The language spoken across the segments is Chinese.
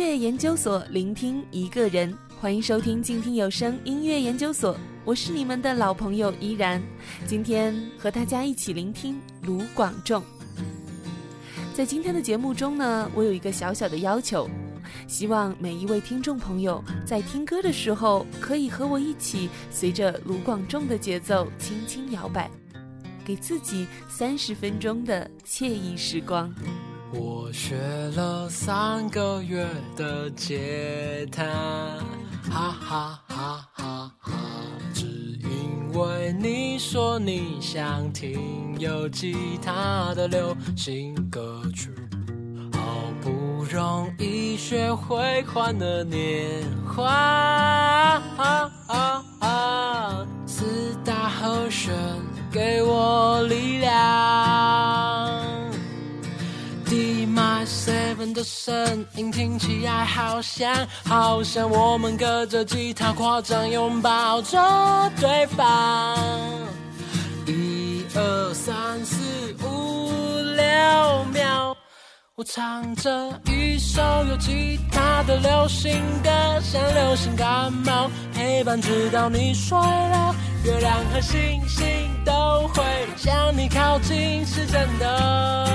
音乐研究所，聆听一个人。欢迎收听静听有声音乐研究所，我是你们的老朋友依然。今天和大家一起聆听卢广仲。在今天的节目中呢，我有一个小小的要求，希望每一位听众朋友在听歌的时候，可以和我一起随着卢广仲的节奏轻轻摇摆，给自己三十分钟的惬意时光。我学了三个月的吉他，哈哈哈哈哈！只因为你说你想听有吉他的流行歌曲，好不容易学会欢乐年华，的声音听起来好像，好像我们隔着吉他夸张拥抱着对方。一二三四五六秒，我唱着一首有吉他的流行歌，像流行感冒，陪伴直到你睡了。月亮和星星都会向你靠近，是真的。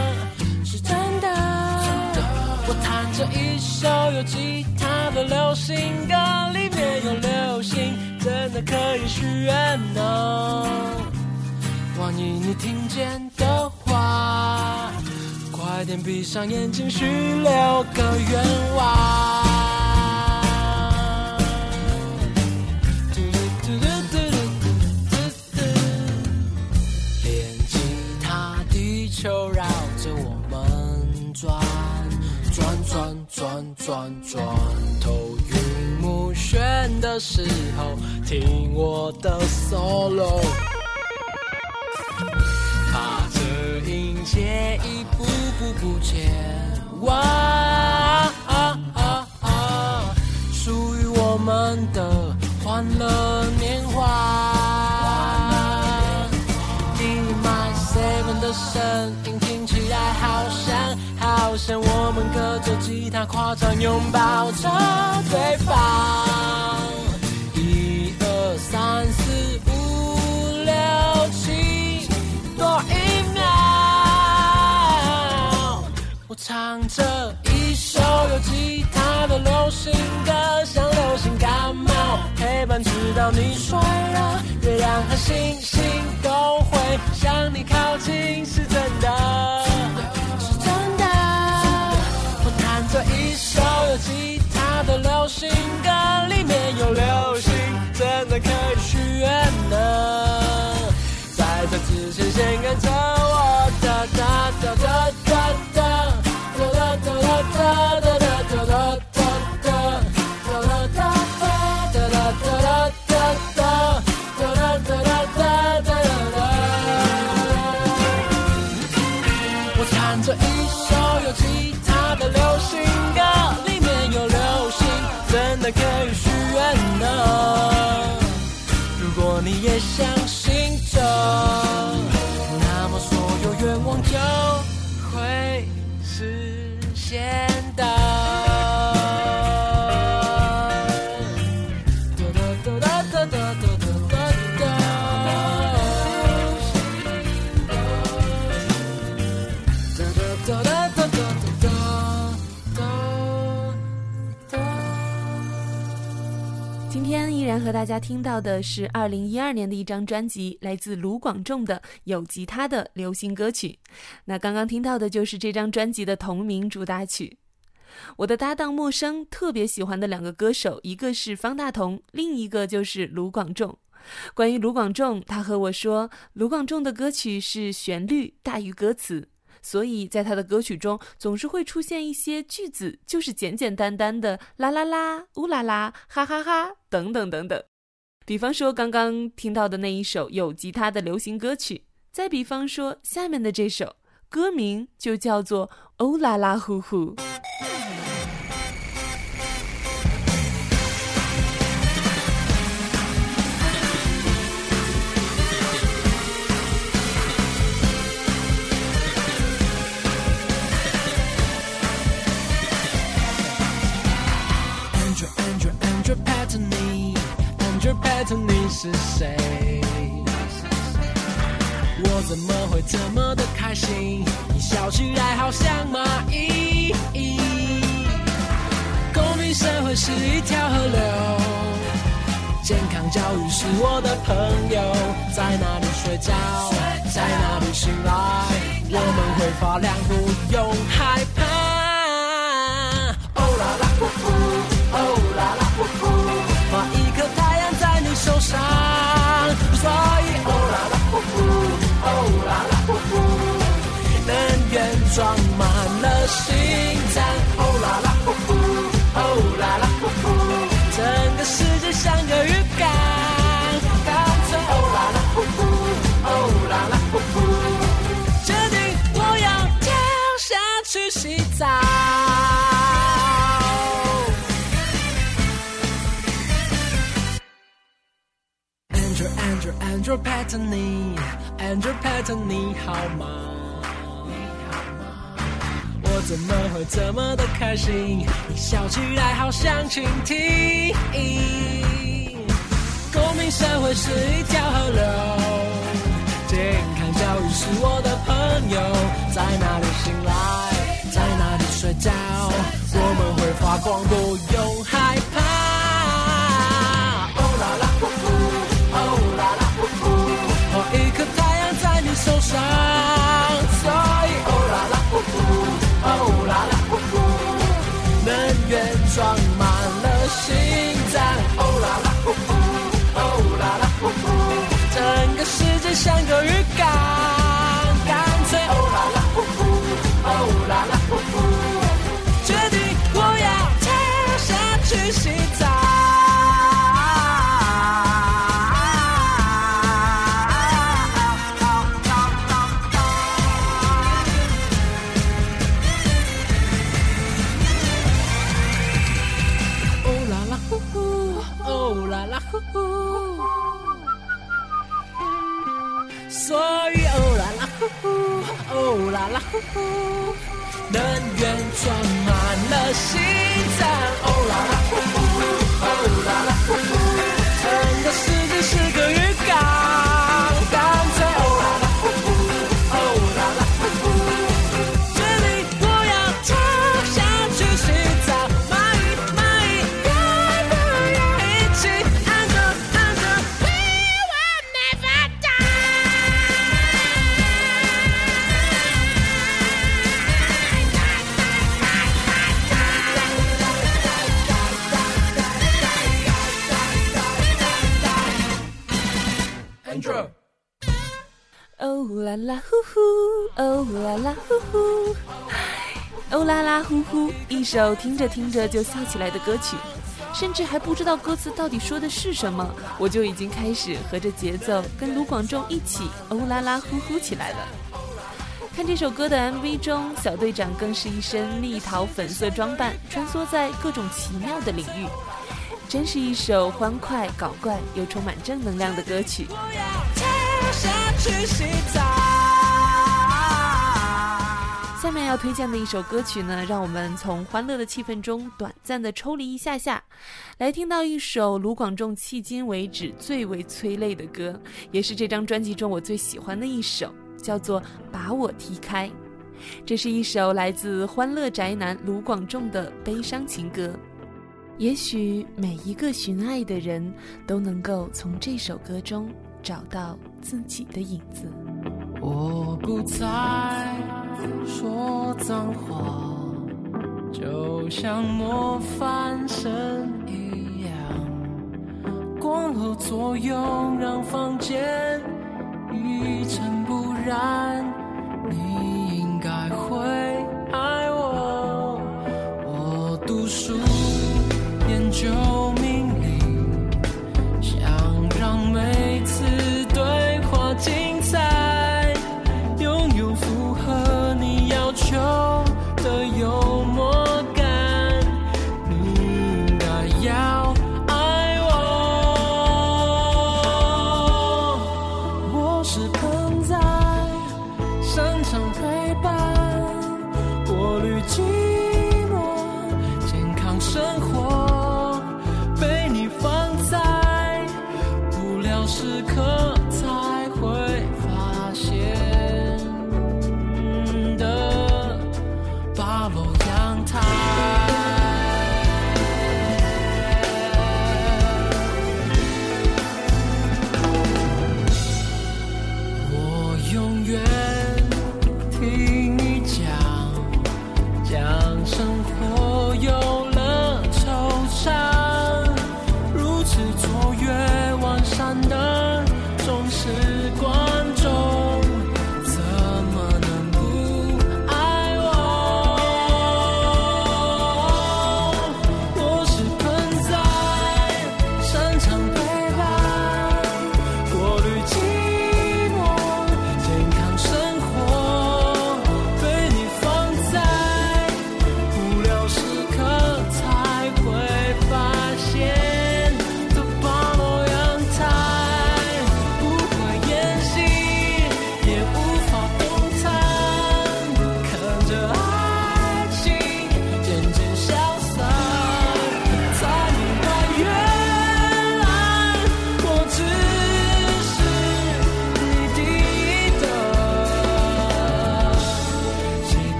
我弹着一首有吉他的流行歌，里面有流星，真的可以许愿呢。万一你听见的话，快点闭上眼睛许六个愿望。唱着一首有吉他的流行歌，像流行感冒，陪伴直到你睡了。月亮和星星都会向你靠近，是真的。是真的。我弹着一首有吉他的流行歌，里面有流星，真的可以许愿呢。在这之前，先跟相信着，那么所有愿望就会实现。和大家听到的是二零一二年的一张专辑，来自卢广仲的有吉他的流行歌曲。那刚刚听到的就是这张专辑的同名主打曲。我的搭档陌生特别喜欢的两个歌手，一个是方大同，另一个就是卢广仲。关于卢广仲，他和我说，卢广仲的歌曲是旋律大于歌词。所以在他的歌曲中，总是会出现一些句子，就是简简单单的啦啦啦、呜啦啦、哈哈哈等等等等。比方说刚刚听到的那一首有吉他的流行歌曲，再比方说下面的这首，歌名就叫做《欧啦啦呼呼》。你是谁？我怎么会这么的开心？你笑起来好像蚂蚁。公民社会是一条河流，健康教育是我的朋友。在哪里睡觉，在哪里醒来，我们会发亮，不用 Andrew Patany, Andrew Patton 你好吗？我怎么会这么的开心？你笑起来好像蜻蜓。公民社会是一条河流，健康教育是我的朋友。在哪里醒来，在哪里睡觉，我们会发光，不用哦啦啦呼呼，所以哦啦啦呼呼，哦啦啦呼呼，能源装满了心脏，哦啦啦呼呼，哦啦啦。啦啦呼呼，哦啦啦呼呼，哦啦啦呼呼，一首听着听着就笑起来的歌曲，甚至还不知道歌词到底说的是什么，我就已经开始和着节奏跟卢广仲一起哦啦啦呼呼起来了。看这首歌的 MV 中，小队长更是一身蜜桃粉色装扮，穿梭在各种奇妙的领域，真是一首欢快搞怪又充满正能量的歌曲。我要跳下去洗澡。下面要推荐的一首歌曲呢，让我们从欢乐的气氛中短暂的抽离一下下，来听到一首卢广仲迄今为止最为催泪的歌，也是这张专辑中我最喜欢的一首，叫做《把我踢开》。这是一首来自欢乐宅男卢广仲的悲伤情歌。也许每一个寻爱的人都能够从这首歌中找到自己的影子。我不再说脏话，就像模范生一样，光合作用让房间一尘不染。是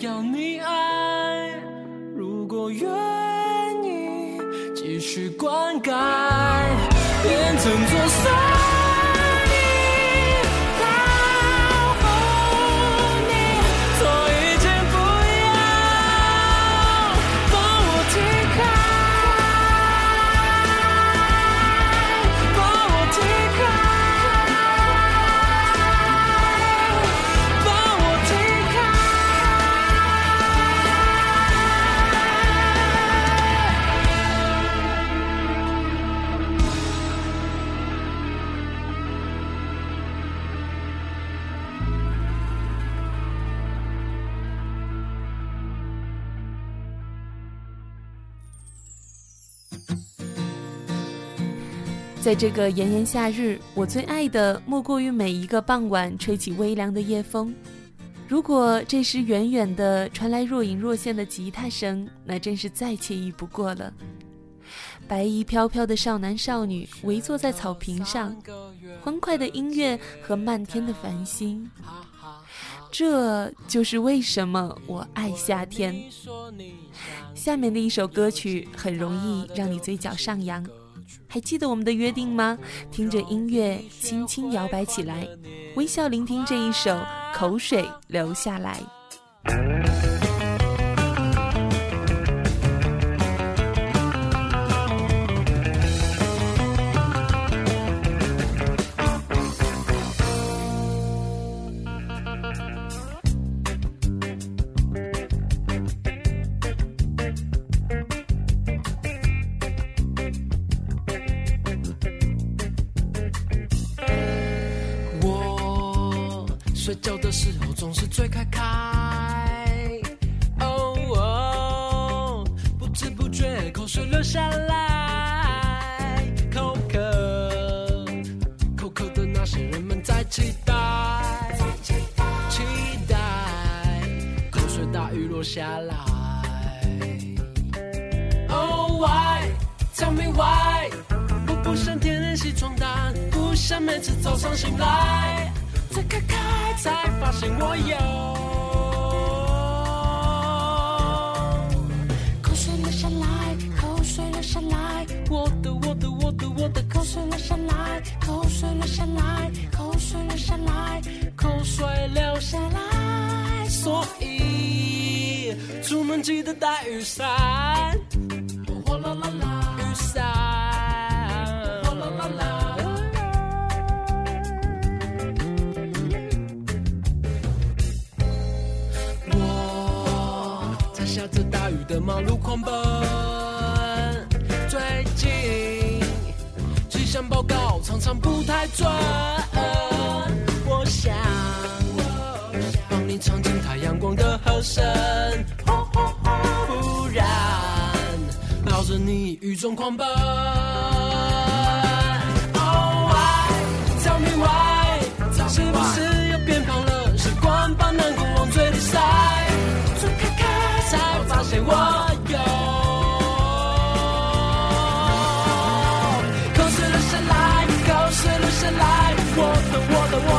要你爱。如果愿意继续灌溉，变成座山在这个炎炎夏日，我最爱的莫过于每一个傍晚吹起微凉的夜风。如果这时远远的传来若隐若现的吉他声，那真是再惬意不过了。白衣飘飘的少男少女围坐在草坪上，欢快的音乐和漫天的繁星，这就是为什么我爱夏天。下面的一首歌曲很容易让你嘴角上扬，还记得我们的约定吗？听着音乐，轻轻摇摆起来，微笑聆听这一首《口水流下来》。睡觉的时候总是嘴开开，哦哦，不知不觉口水流下来，口渴，口渴的那些人们在期待，期待口水大雨落下来。Oh why? Tell me why? 我不想天天洗床单，不想每次早上醒来，再开开才发现我有口水流下来，口水流下来，我的我的我的我的口水流下来，口水流下来，口水流下来，口水流下来，所以出门记得带雨伞。的马路狂奔，最近气象报告常常不太准。我想帮你唱进太阳光的和声，不然抱着你雨中狂奔。Oh why? Tell me why? 是不是又变胖了？习惯把难过往嘴里塞，才发现我有。口水流下来，口水流下来，我的我的我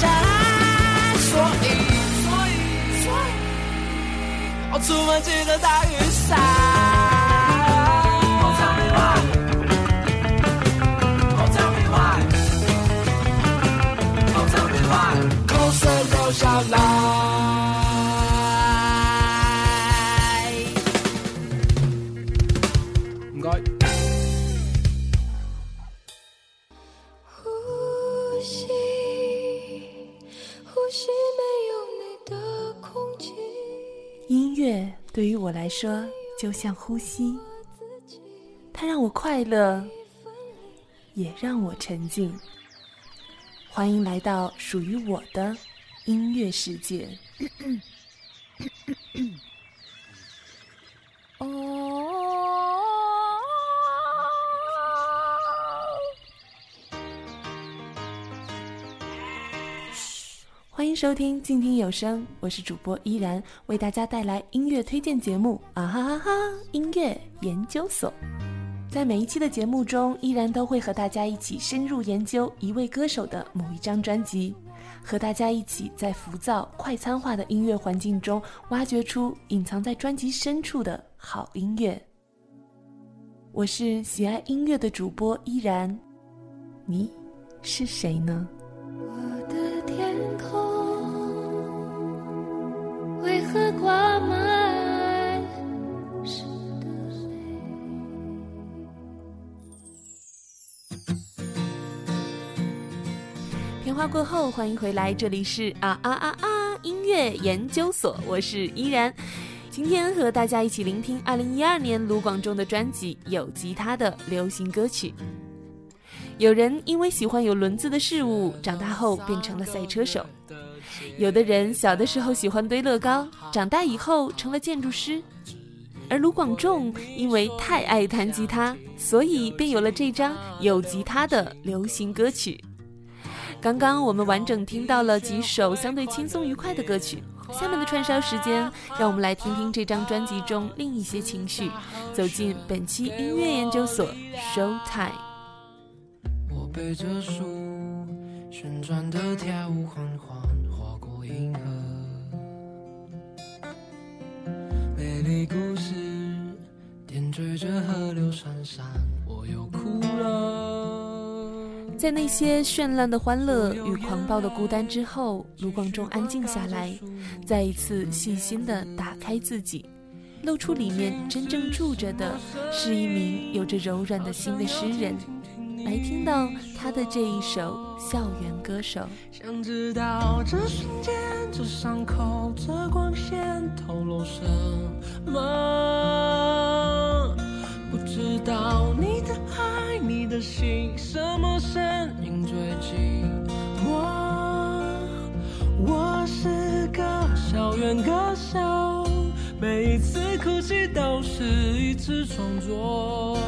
下来，所以，所以，所以，我出门记得带雨伞。我来说就像呼吸，它让我快乐，也让我沉静。欢迎来到属于我的。音乐世界。收听静听有声，我是主播依然，为大家带来音乐推荐节目啊哈哈哈！音乐研究所，在每一期的节目中，依然都会和大家一起深入研究一位歌手的某一张专辑。和大家一起在浮躁、快餐化的音乐环境中，挖掘出隐藏在专辑深处的好音乐。我是喜爱音乐的主播依然，你是谁呢？为何挂满？电话过后，欢迎回来，这里是啊啊啊啊音乐研究所，我是依然。今天和大家一起聆听二零一二年卢广仲的专辑《有吉他的流行歌曲》。有人因为喜欢有轮子的事物，长大后变成了赛车手；有的人小的时候喜欢堆乐高，长大以后成了建筑师。而卢广仲因为太爱弹吉他，所以便有了这张有吉他的流行歌曲。刚刚我们完整听到了几首相对轻松愉快的歌曲，下面的串烧时间，让我们来听听这张专辑中另一些情绪，走进本期音乐研究所 Show Time。我背着书，旋转的跳舞缓缓银河，美丽故事点缀着河流闪闪，我又哭了。在那些绚烂的欢乐与狂暴的孤单之后，卢广仲安静下来，再一次细心地打开自己，露出里面真正住着的是一名有着柔软的心的诗人。来听到他的这一首《校园歌手》。想知道这瞬间，这伤口，这光线透露什么？不知道你的爱，你的心，什么声音最近我？我是个校园歌手，每一次哭泣都是一次创作。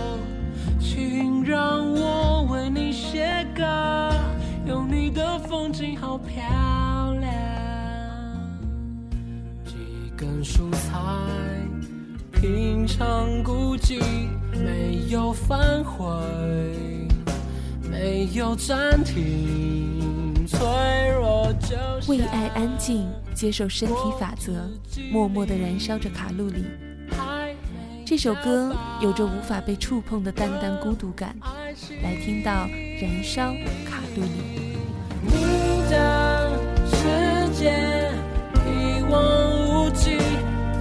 请让我为你写歌，有你的风景好漂亮。几根蔬菜。平常孤寂，没有反悔，没有暂停，脆弱就为爱安静，接受身体法则，默默的燃烧着卡路里。这首歌有着无法被触碰的淡淡孤独感，来听到燃烧卡路里。你的世界一望无际，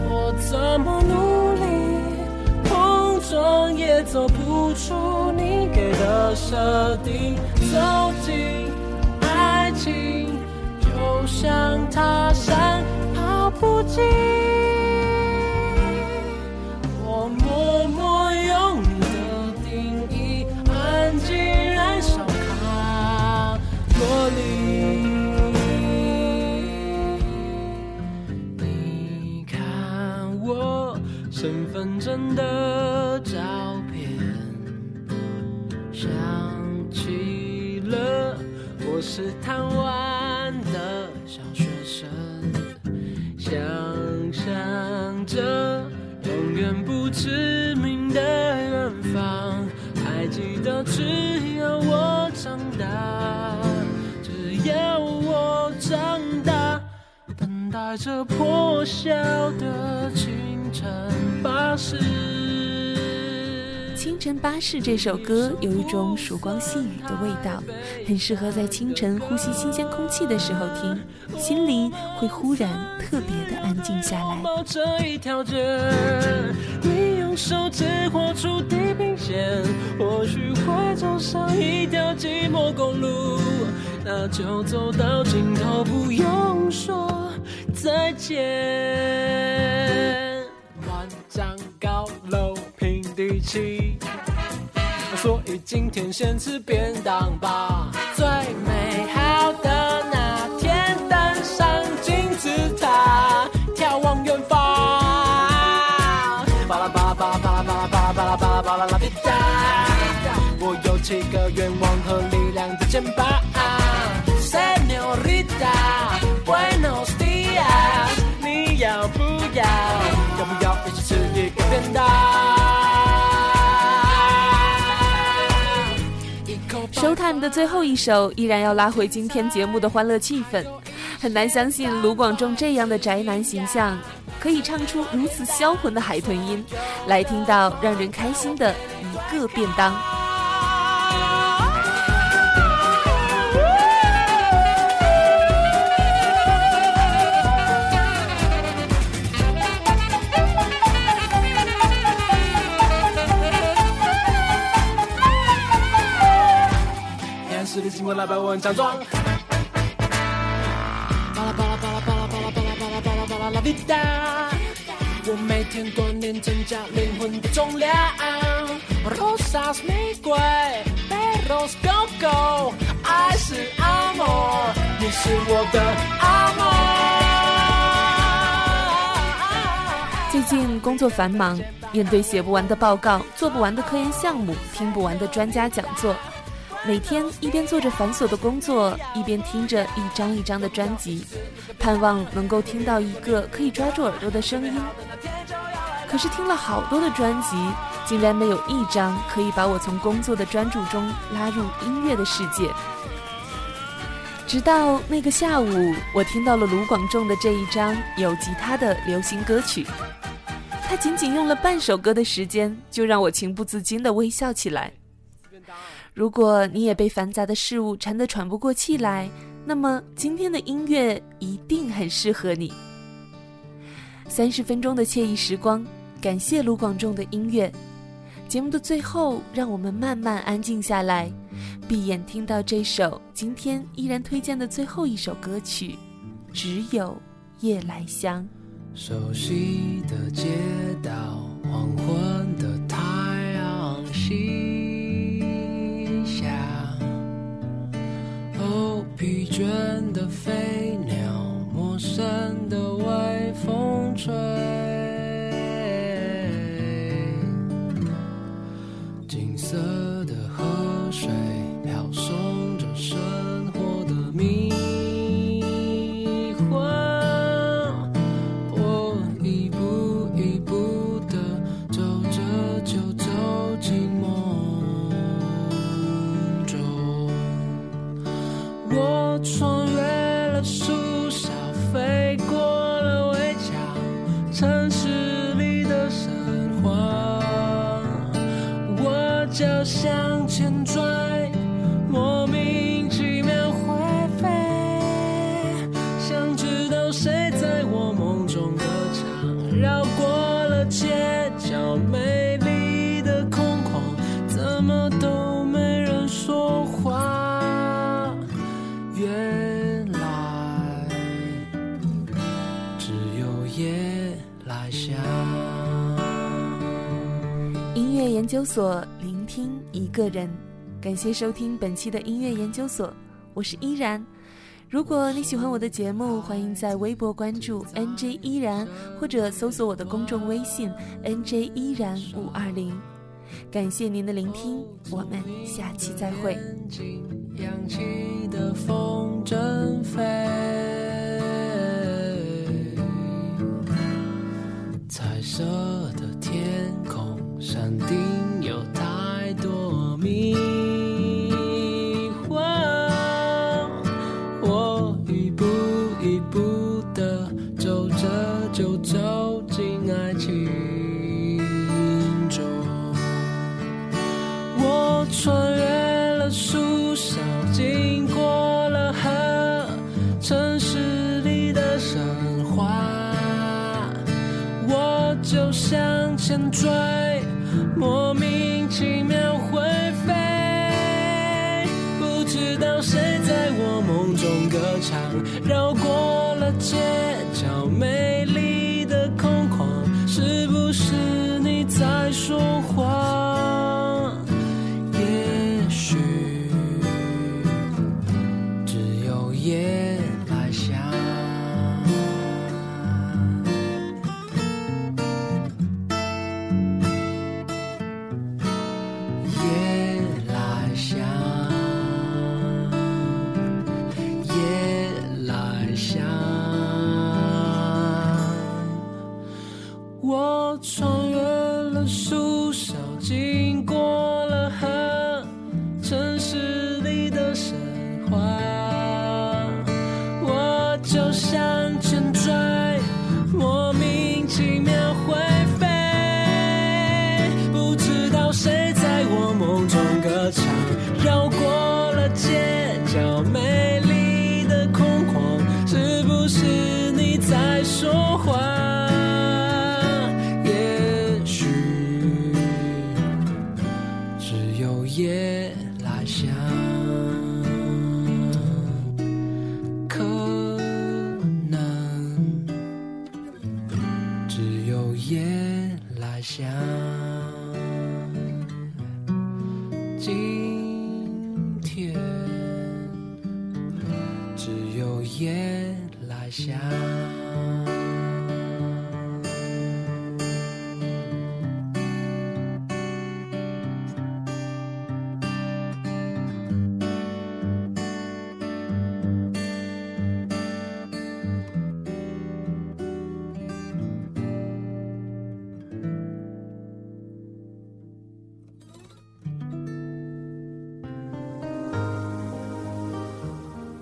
我怎么努？撞也走不出你给的设定，走进爱情就像踏山跑不进。晨巴士这首歌有一种曙光细雨的味道，很适合在清晨呼吸新鲜空气的时候听，心里会忽然特别的安静下来。抱这一条街，你用手指画出地平线，或许会走上一条寂寞公路，那就走到尽头，不用说再见。万丈高楼平地起。所以今天先吃便当吧。最美好的那天，登上金字塔，眺望远方。巴拉巴拉巴拉巴拉巴拉巴拉巴拉巴拉巴拉滴哒。我有七个愿望和力量的肩膀。Time 的最后一首，依然要拉回今天节目的欢乐气氛。很难相信卢广仲这样的宅男形象，可以唱出如此销魂的海豚音，来听到让人开心的一个便当。新闻来百万奖状。巴拉巴拉巴拉巴拉巴拉巴拉巴拉巴拉巴拉拉。我每天锻炼增加灵魂的重量。Rosas 玫瑰，Perros go go，爱是 amor，你是我的 amor。最近工作繁忙，面对写不完的报告、做不完的科研项目、听不完的专家讲座。每天一边做着繁琐的工作，一边听着一张一张的专辑，盼望能够听到一个可以抓住耳朵的声音。可是听了好多的专辑，竟然没有一张可以把我从工作的专注中拉入音乐的世界。直到那个下午，我听到了卢广仲的这一张有吉他的流行歌曲，他仅仅用了半首歌的时间，就让我情不自禁地微笑起来。如果你也被繁杂的事物缠得喘不过气来，那么今天的音乐一定很适合你。三十分钟的惬意时光，感谢卢广仲的音乐。节目的最后，让我们慢慢安静下来，闭眼听到这首今天依然推荐的最后一首歌曲，《只有夜来香》。熟悉的街道，黄昏的太阳西。倦的飞鸟，陌生的微风吹，美丽的空旷，怎么都没人说话。原来只有夜来香。音乐研究所，聆听一个人。感谢收听本期的音乐研究所，我是依然。如果你喜欢我的节目，欢迎在微博关注 NJ 依然，或者搜索我的公众微信 NJ 依然五二零。感谢您的聆听，我们下期再会。扬起的风筝飞，彩色的天空，山顶有太多迷就走进爱情中。我穿越了树梢，经过了河，城市里的神话，我就向前追，莫名其妙会飞，不知道谁在我梦中歌唱，绕过了街说今天只有夜来香。